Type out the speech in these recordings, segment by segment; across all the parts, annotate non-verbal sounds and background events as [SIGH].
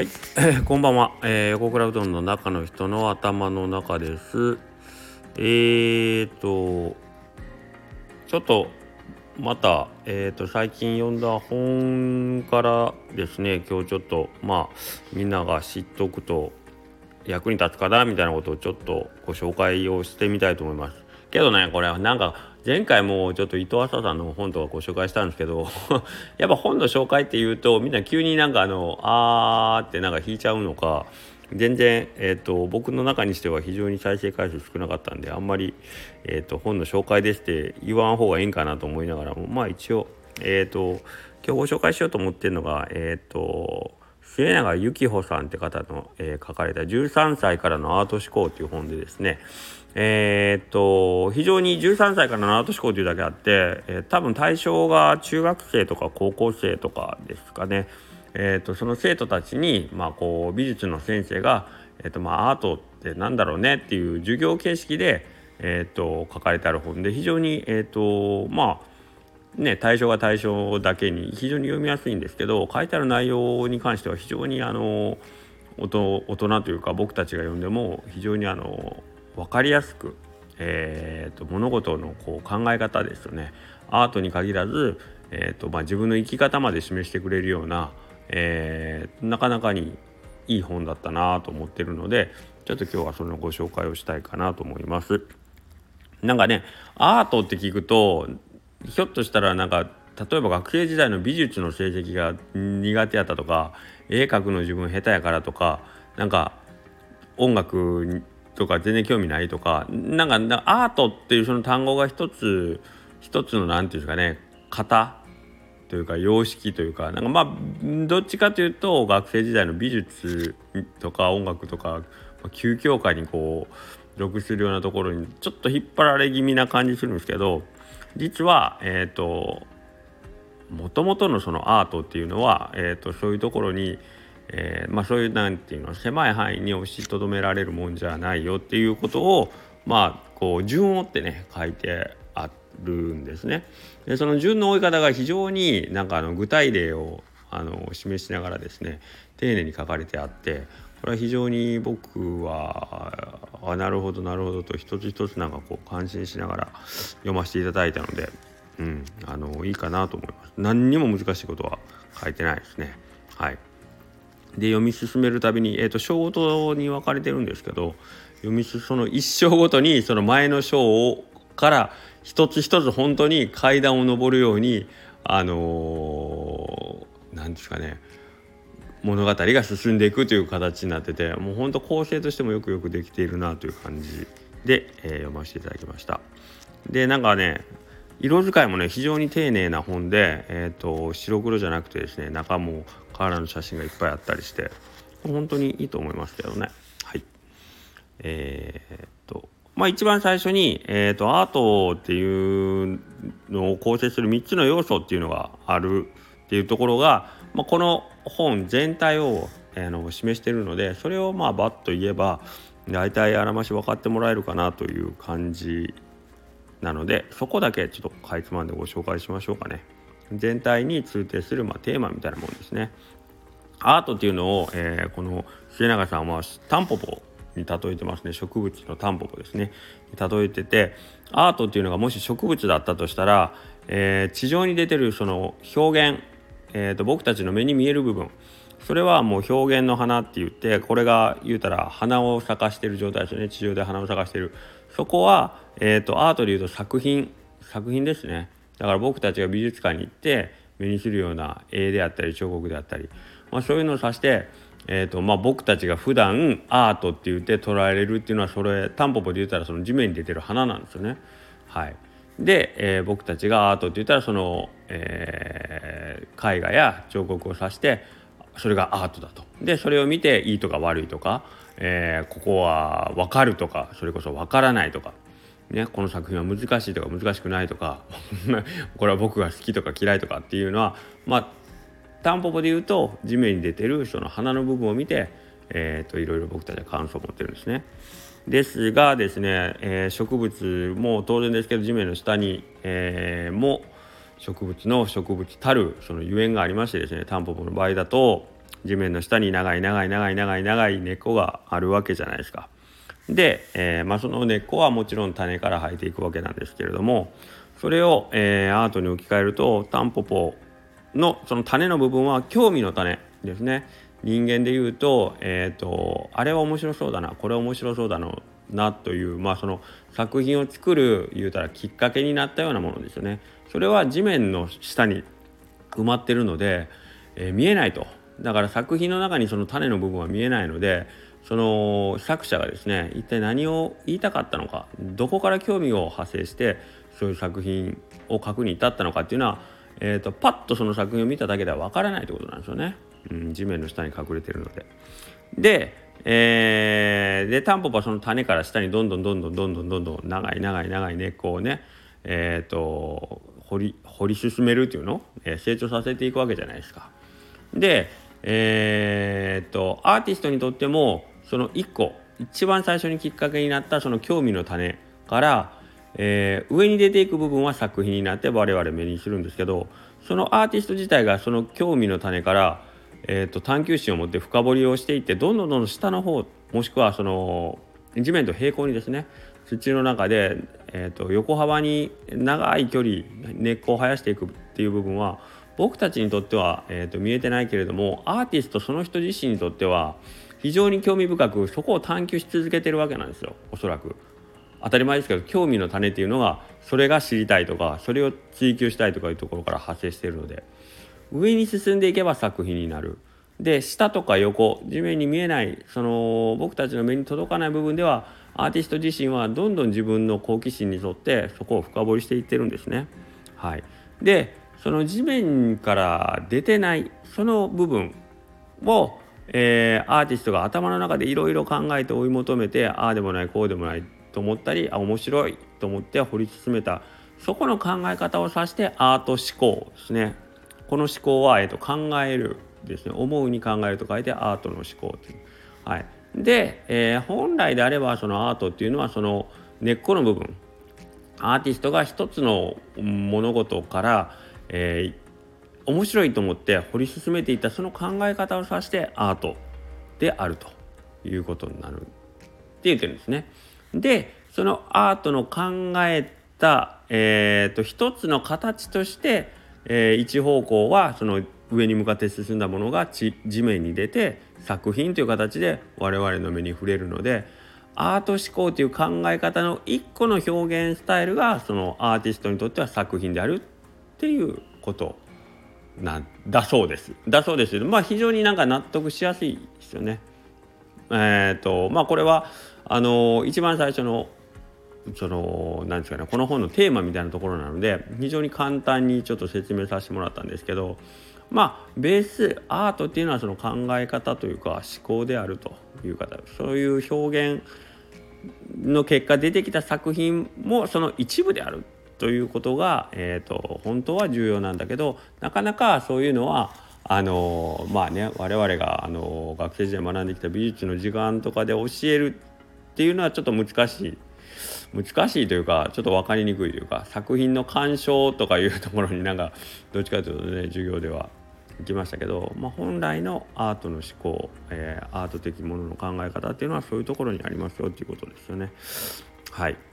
はい、[LAUGHS] こんばんは、えー、横倉うどんの中の人の頭の中です。えーとちょっとまた、えーと、最近読んだ本からですね今日ちょっとまあみんなが知っておくと役に立つかなみたいなことをちょっとご紹介をしてみたいと思います。けどねこれはなんか前回もちょっと伊藤浅さんの本とかご紹介したんですけど [LAUGHS] やっぱ本の紹介っていうとみんな急になんかあのあーってなんか引いちゃうのか全然、えーと、僕の中にしては非常に再生回数少なかったんであんまり、えーと、本の紹介ですって言わん方がいいんかなと思いながらもまあ一応、えーと、今日ご紹介しようと思ってるのがえっ、ー、と末永幸穂さんって方の、えー、書かれた「13歳からのアート思考」という本でですねえー、っと非常に13歳からのアート思考というだけあって、えー、多分対象が中学生とか高校生とかですかね。えーと、その生徒たちに、まあ、こう美術の先生が、えーとまあ、アートってなんだろうねっていう授業形式で、えーと、書かれてある本で非常に、えーとまあね、対象が対象だけに非常に読みやすいんですけど書いてある内容に関しては非常にあの大人というか僕たちが読んでも非常にあの分かりやすく、えーと、物事のこう考え方ですよねアートに限らず、えーとまあ、自分の生き方まで示してくれるようなえー、なかなかにいい本だったなと思ってるのでちょっと今日はそのご紹介をしたいかなと思います。なんかねアートって聞くとひょっとしたらなんか例えば学生時代の美術の成績が苦手やったとか絵描くの自分下手やからとかなんか音楽とか全然興味ないとかなんかアートっていうその単語が一つ一つの何て言うんですかね型というか様式というかなんかまあどっちかというと学生時代の美術とか音楽とか急強化にこう属するようなところにちょっと引っ張られ気味な感じするんですけど実はえっ、ー、ともともとのそのアートっていうのは、えーと、そういうところに、えー、まあ、そういうなんていうの狭い範囲に押しとどめられるもんじゃないよっていうことをまあこう順を追ってね書いてあるんですね。でその順の追い方が非常になんかあの具体例をあの示しながらですね丁寧に書かれてあってこれは非常に僕はあなるほどなるほどと一つ一つなんかこう感心しながら読ませていただいたので、うん、あのいいかなと思います。何にも難しいことは書いてないですね。はいで読み進めるたびに、えーと、章ごとに分かれてるんですけど読みその一章ごとにその前の章をから一つ一つ本当に階段を上るようにあの何、ですかね物語が進んでいくという形になっててもう本当構成としてもよくよくできているなという感じで、えー、読ませていただきました。でなんかね色使いもね非常に丁寧な本で、えーと、白黒じゃなくてですね中もカラーの写真がいっぱいあったりして本当にいいと思いますけどねはいえー、っとまあ、一番最初に、えーと、アートっていうのを構成する3つの要素っていうのがあるっていうところが、まあ、この本全体を、えー、の示してるのでそれをまあバッと言えば大体あらまし分かってもらえるかなという感じなのでそこだけちょっとかいつまんでご紹介しましょうかね。全体に通底する、まあ、テーマみたいなもんですね。アートっていうのを、えー、この末永さんはタンポポに例えてますね。植物のタンポポですね。例えててアートっていうのがもし植物だったとしたら、えー、地上に出てるその表現、えーと、僕たちの目に見える部分。それはもう表現の花って言ってこれが言うたら花を咲かしてる状態ですよね。地上で花を咲かしてる。そこは、えーと、アートでいうと作品作品ですね。だから僕たちが美術館に行って目にするような絵であったり彫刻であったり、まあ、そういうのを指してえーとまあ、僕たちが普段アートって言って捉えれるっていうのはそれタンポポで言ったらその地面に出てる花なんですよね。はい、で、えー、僕たちがアートって言ったらその、えー、絵画や彫刻を指してそれがアートだと。でそれを見ていいとか悪いとか、えー、ここは分かるとかそれこそ分からないとか。ね、この作品は難しいとか難しくないとか [LAUGHS] これは僕が好きとか嫌いとかっていうのはまあタンポポで言うと地面に出てるその花の部分を見て、えーと、いろいろ僕たちは感想を持ってるんですね。ですがですね、えー、植物も当然ですけど地面の下に、えー、も植物の植物たるそのゆえんがありましてですねタンポポの場合だと、地面の下に長い長い長い長い長い根っこがあるわけじゃないですか。で、えー、まあ、その根っこはもちろん種から生えていくわけなんですけれどもそれを、えー、アートに置き換えるとタンポポのその種の部分は興味の種ですね人間で言うと,、えーと、あれは面白そうだなこれは面白そうだなという、まあ、その作品を作る言うたらきっかけになったようなものですよね。それは地面の下に埋まってるので、えー、見えないとだから作品の中にその種の部分は見えないのでその作者がですね一体何を言いたかったのかどこから興味を派生してそういう作品を書くに至ったのかっていうのは、えーと、パッとその作品を見ただけではわからないってことなんですよね、うん、地面の下に隠れてるので。で,、えー、でタンポポはその種から下にどんどんどんどんどんどんどんどん長い長い長い根っこをねえっ、ー、と掘り掘り進めるっていうのを、えー、成長させていくわけじゃないですか。でえー、っとアーティストにとってもその1個一番最初にきっかけになったその興味の種から、えー、上に出ていく部分は作品になって我々目にするんですけどそのアーティスト自体がその興味の種から、えー、と探求心を持って深掘りをしていってどんどんどんどん下の方もしくはその地面と平行にですね土の中で、えー、と横幅に長い距離根っこを生やしていくっていう部分は僕たちにとっては、えー、と見えてないけれどもアーティストその人自身にとっては非常に興味深くそこを探求し続けてるわけなんですよおそらく。当たり前ですけど興味の種っていうのがそれが知りたいとかそれを追求したいとかいうところから発生しているので上に進んでいけば作品になる。で下とか横地面に見えないその僕たちの目に届かない部分ではアーティスト自身はどんどん自分の好奇心に沿ってそこを深掘りしていってるんですね。はい、でその地面から出てないその部分を、えー、アーティストが頭の中でいろいろ考えて追い求めてああでもないこうでもないと思ったりあ面白いと思って掘り進めたそこの考え方を指してアート思考ですね。この思考は、えーと、考えるですね思うに考えると書いてアートの思考い。はい、で、えー、本来であればそのアートっていうのはその根っこの部分アーティストが一つの物事からえー、面白いと思って掘り進めていたその考え方を指してアートであるということになるって言ってるんですね。でそのアートの考えた、えーと、一つの形として、えー、一方向はその上に向かって進んだものが地面に出て作品という形で我々の目に触れるのでアート思考という考え方の一個の表現スタイルがそのアーティストにとっては作品であるっていうことなんだそうです。だそうですけどまあ非常になんか納得しやすいですよね。えっ、ー、とまあこれはあの一番最初のその何ですかねこの本のテーマみたいなところなので非常に簡単にちょっと説明させてもらったんですけどまあベースアートっていうのはその考え方というか思考であるという方そういう表現の結果出てきた作品もその一部であるということが、えーと、本当は重要なんだけどなかなかそういうのはあのまあね我々があの学生時代学んできた美術の時間とかで教えるっていうのはちょっと難しい難しいというかちょっと分かりにくいというか作品の鑑賞とかいうところになんかどっちかというとね授業では行きましたけど、まあ、本来のアートの思考、えー、アート的ものの考え方っていうのはそういうところにありますよっていうことですよね。はい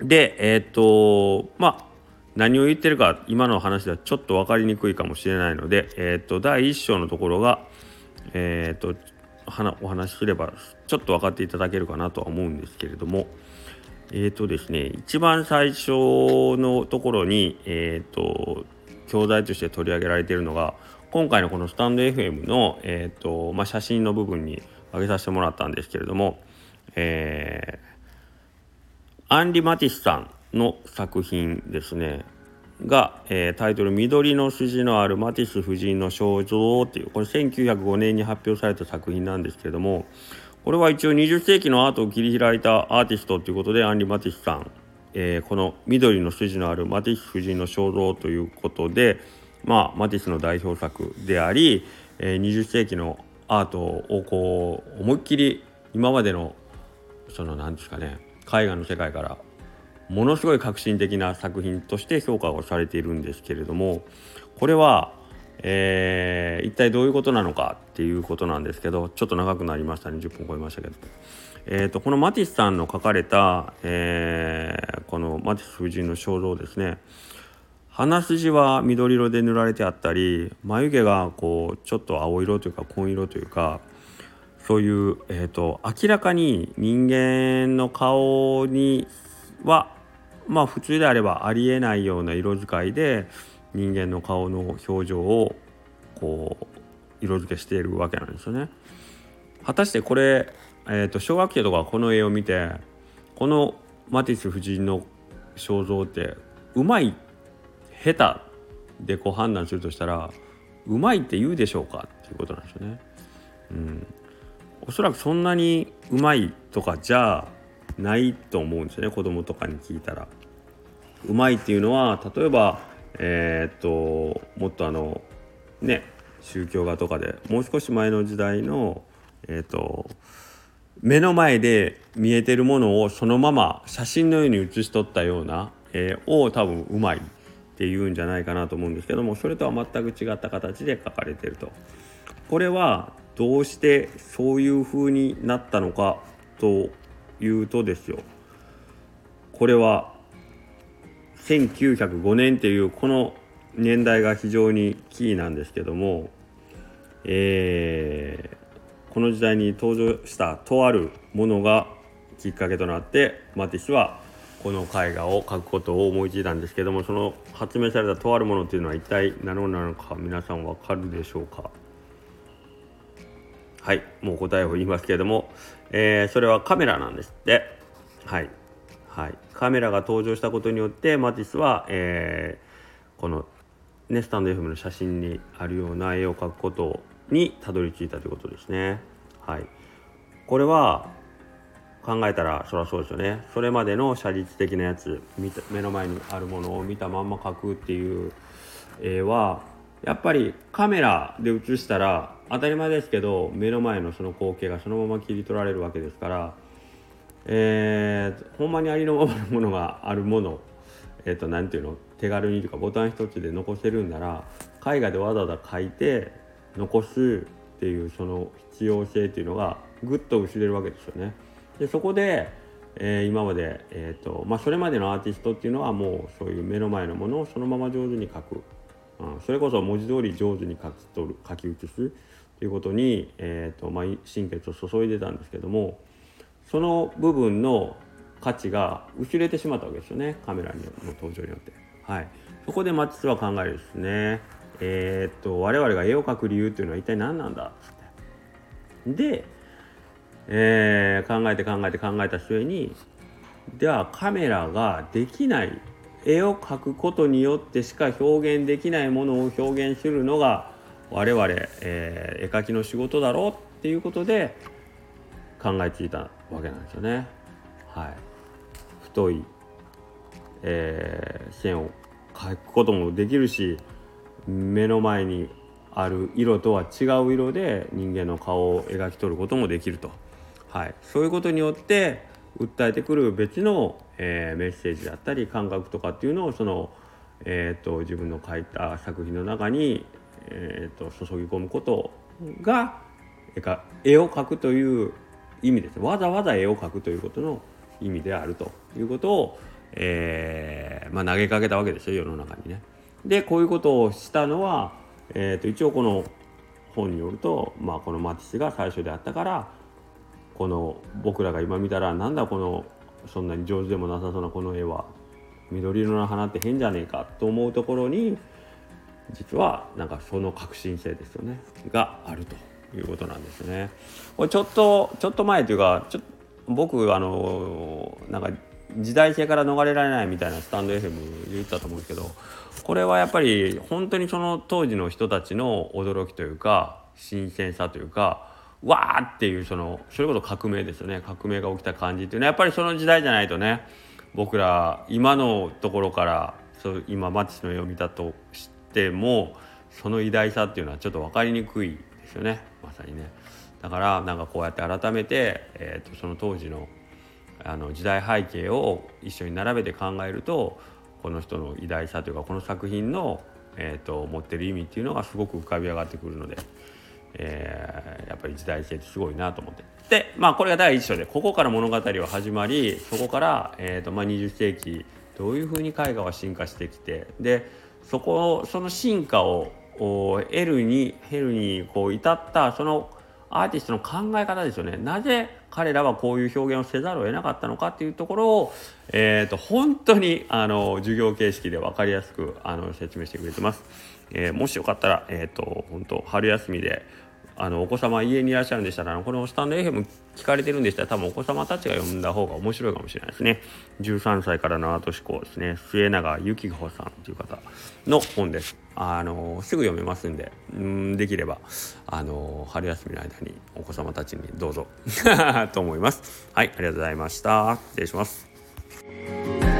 でえっ、とまあ何を言ってるか今の話ではちょっと分かりにくいかもしれないので、えっ、と第1章のところが、えっ、とお話しすればちょっと分かっていただけるかなとは思うんですけれどもえっ、とですね一番最初のところにえっ、と教材として取り上げられているのが今回のこのスタンド FM の、えーとまあ、写真の部分に上げさせてもらったんですけれども、えーアンリ・マティスさんの作品ですね。が、えー、タイトル「緑の筋のあるマティス夫人の肖像」っていうこれ1905年に発表された作品なんですけれどもこれは一応20世紀のアートを切り開いたアーティストということでアンリ・マティスさん、えー、この「緑の筋のあるマティス夫人の肖像」ということで、まあ、マティスの代表作であり、えー、20世紀のアートをこう思いっきり今までのその何ですかね絵画の世界からものすごい革新的な作品として評価をされているんですけれどもこれはえー、一体どういうことなのかっていうことなんですけどちょっと長くなりましたね10分超えましたけど、えーと、このマティスさんの書かれた、えー、このマティス夫人の肖像ですね。鼻筋は緑色で塗られてあったり眉毛がこうちょっと青色というか紺色というかそういう、えーと、明らかに人間の顔にはまあ普通であればありえないような色使いで人間の顔の表情をこう色付けしているわけなんですよね。果たしてこれ、えーと、小学生とかこの絵を見てこのマティス夫人の肖像ってうまい下手でこう判断するとしたらうまいって言うでしょうかっていうことなんですよね。うん、おそらくそんなにうまいとかじゃないと思うんですよね子供とかに聞いたら。うまいっていうのは例えばえー、っともっとあのね宗教画とかでもう少し前の時代のえー、っと目の前で見えてるものをそのまま写真のように写し取ったような、えー、を多分うまいっていうんじゃないかなと思うんですけどもそれとは全く違った形で書かれてると。これはどうしてそういう風になったのかというとですよ。これは1905年っていうこの年代が非常にキーなんですけども、えー、この時代に登場したとあるものがきっかけとなってマティスはこの絵画を描くことを思いついたんですけどもその発明されたとあるものっていうのは一体何なのか皆さんわかるでしょうか？はいもう答えを言いますけれども、えー、それはカメラなんですって。はいはい、カメラが登場したことによってマティスは、えー、この、ね、スタンド FM の写真にあるような絵を描くことにたどり着いたということですね。はい、これは考えたらそりゃそうですよね。それまでの写実的なやつ目の前にあるものを見たまんま描くっていう絵はやっぱりカメラで写したら当たり前ですけど目の前のその光景がそのまま切り取られるわけですからえー、ほんまにありのままのものがあるものえっ、ー、と何ていうの手軽にというかボタン一つで残せるんなら絵画でわざわざ書いて残すっていうその必要性っていうのがぐっと薄れるわけですよね。でそこで、えー、今まで、えーとまあ、それまでのアーティストっていうのはもうそういう目の前のものをそのまま上手に描く、それこそ文字通り上手に書き取る書き写すということに、えーとまあ、心血を注いでたんですけどもその部分の価値が薄れてしまったわけですよねカメラの登場によって。はい、そこでマティスは考えるですね。えー、っと我々が絵を描く理由っていうのは一体何なんだっって。で、えー、考えて考えて考えた末にではカメラができない絵を描くことによってしか表現できないものを表現するのが我々、えー、絵描きの仕事だろうっていうことで考えついたわけなんですよね。はい、太い、えー、線を描くこともできるし目の前にある色とは違う色で人間の顔を描き取ることもできると、はい、そういうことによって訴えてくる別の、えー、メッセージだったり感覚とかっていうのをその、えーと、自分の描いた作品の中に、えーと、と注ぎ込むことが絵を描くという意味ですわざわざ絵を描くということの意味であるということを、えー、まあ、投げかけたわけですよ世の中にね。でこういうことをしたのは、えーと、一応この本によると、まあ、このマティスが最初であったからこの僕らが今見たらなんだこのそんなに上手でもなさそうなこの絵は緑色の花って変じゃねえかと思うところに実はなんかその革新性ですよねがあると。いうことなんですね。これちょっとちょっと前というかちょ僕あのなんか時代性から逃れられないみたいなスタンド FM 言ったと思うんですけどこれはやっぱり本当にその当時の人たちの驚きというか新鮮さというかわーっていうそのそれこそ革命ですよね。革命が起きた感じっていうのはやっぱりその時代じゃないとね僕ら今のところからそう今マティスの絵を見たとしてもその偉大さっていうのはちょっと分かりにくいですよね。まさにね。だからなんかこうやって改めて、えーと、その当時のあの時代背景を一緒に並べて考えるとこの人の偉大さというかこの作品のえーと、持ってる意味っていうのがすごく浮かび上がってくるので、えー、やっぱり時代性ってすごいなと思ってでまあこれが第一章でここから物語は始まりそこから、えーとまあ、20世紀どういうふうに絵画は進化してきてでそこその進化を得るに経るにこう至ったそのアーティストの考え方ですよねなぜ彼らはこういう表現をせざるを得なかったのかっていうところを、えーと、本当にあの授業形式で分かりやすくあの説明してくれてます。えー、もしよかったら、えーと本当春休みであのお子様家にいらっしゃるんでしたらこのスタンド FM 聞かれてるんでしたら多分お子様たちが読んだ方が面白いかもしれないですね。13歳からのアート思考ですね。末永幸穂さんという方の本です。あのすぐ読めますんでんできればあの春休みの間にお子様たちにどうぞ。[LAUGHS] と思います。はいありがとうございました。失礼します。